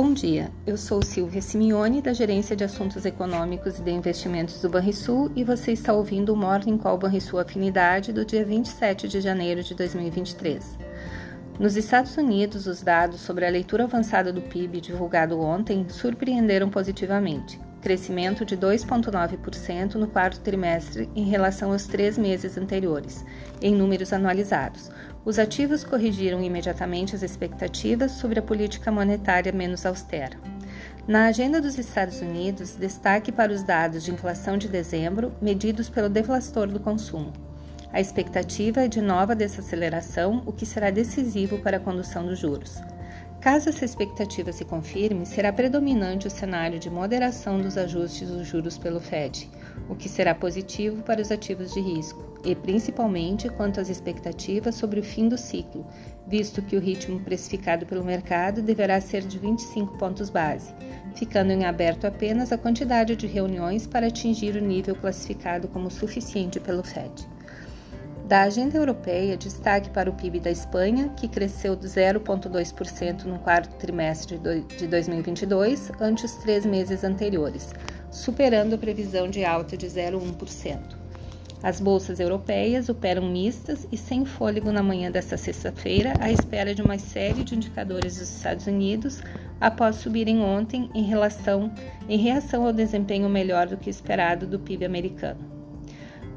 Bom dia, eu sou Silvia Simeone, da Gerência de Assuntos Econômicos e de Investimentos do Banrisul e você está ouvindo o Morning Call Banrisul Afinidade do dia 27 de janeiro de 2023. Nos Estados Unidos, os dados sobre a leitura avançada do PIB divulgado ontem surpreenderam positivamente. Crescimento de 2,9% no quarto trimestre em relação aos três meses anteriores, em números anualizados. Os ativos corrigiram imediatamente as expectativas sobre a política monetária menos austera. Na agenda dos Estados Unidos, destaque para os dados de inflação de dezembro, medidos pelo deflator do consumo. A expectativa é de nova desaceleração, o que será decisivo para a condução dos juros. Caso essa expectativa se confirme, será predominante o cenário de moderação dos ajustes dos juros pelo Fed, o que será positivo para os ativos de risco, e principalmente quanto às expectativas sobre o fim do ciclo, visto que o ritmo precificado pelo mercado deverá ser de 25 pontos base, ficando em aberto apenas a quantidade de reuniões para atingir o nível classificado como suficiente pelo Fed. Da agenda europeia, destaque para o PIB da Espanha, que cresceu de 0,2% no quarto trimestre de 2022, ante os três meses anteriores, superando a previsão de alta de 0,1%. As bolsas europeias operam mistas e sem fôlego na manhã desta sexta-feira, à espera de uma série de indicadores dos Estados Unidos após subirem ontem em, relação, em reação ao desempenho melhor do que esperado do PIB americano.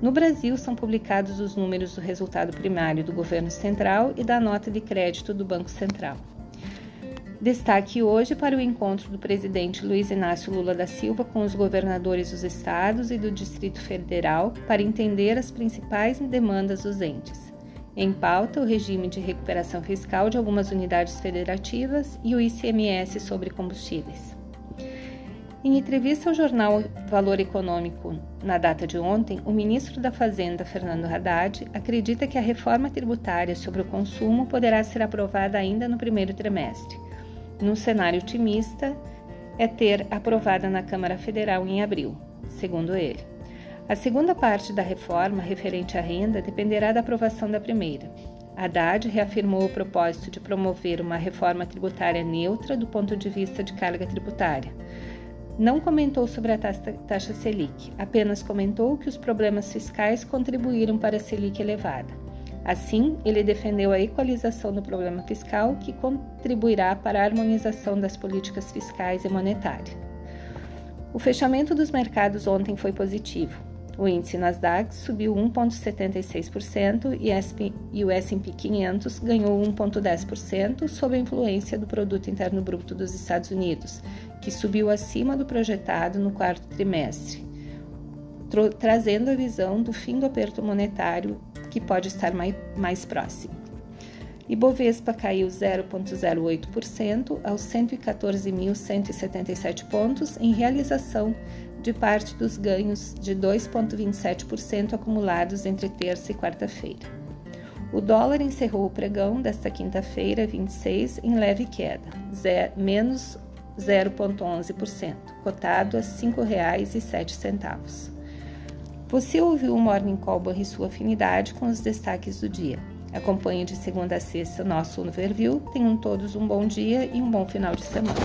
No Brasil, são publicados os números do resultado primário do governo central e da nota de crédito do Banco Central. Destaque hoje para o encontro do presidente Luiz Inácio Lula da Silva com os governadores dos estados e do Distrito Federal para entender as principais demandas dos entes. Em pauta, o regime de recuperação fiscal de algumas unidades federativas e o ICMS sobre combustíveis. Em entrevista ao jornal Valor Econômico na data de ontem, o ministro da Fazenda, Fernando Haddad, acredita que a reforma tributária sobre o consumo poderá ser aprovada ainda no primeiro trimestre. Num cenário otimista, é ter aprovada na Câmara Federal em abril, segundo ele. A segunda parte da reforma, referente à renda, dependerá da aprovação da primeira. Haddad reafirmou o propósito de promover uma reforma tributária neutra do ponto de vista de carga tributária não comentou sobre a taxa Selic, apenas comentou que os problemas fiscais contribuíram para a Selic elevada. Assim, ele defendeu a equalização do problema fiscal, que contribuirá para a harmonização das políticas fiscais e monetárias. O fechamento dos mercados ontem foi positivo. O índice Nasdaq subiu 1,76% e o S&P 500 ganhou 1,10% sob a influência do produto interno bruto dos Estados Unidos, que subiu acima do projetado no quarto trimestre, trazendo a visão do fim do aperto monetário que pode estar mais, mais próximo. Ibovespa caiu 0,08% aos 114.177 pontos em realização de parte dos ganhos de 2,27% acumulados entre terça e quarta-feira. O dólar encerrou o pregão desta quinta-feira, 26, em leve queda, menos 0,11%, cotado a R$ 5,07. Você ouviu o Morning Call e sua afinidade com os destaques do dia. Acompanhe de segunda a sexta nosso Overview. Tenham todos um bom dia e um bom final de semana.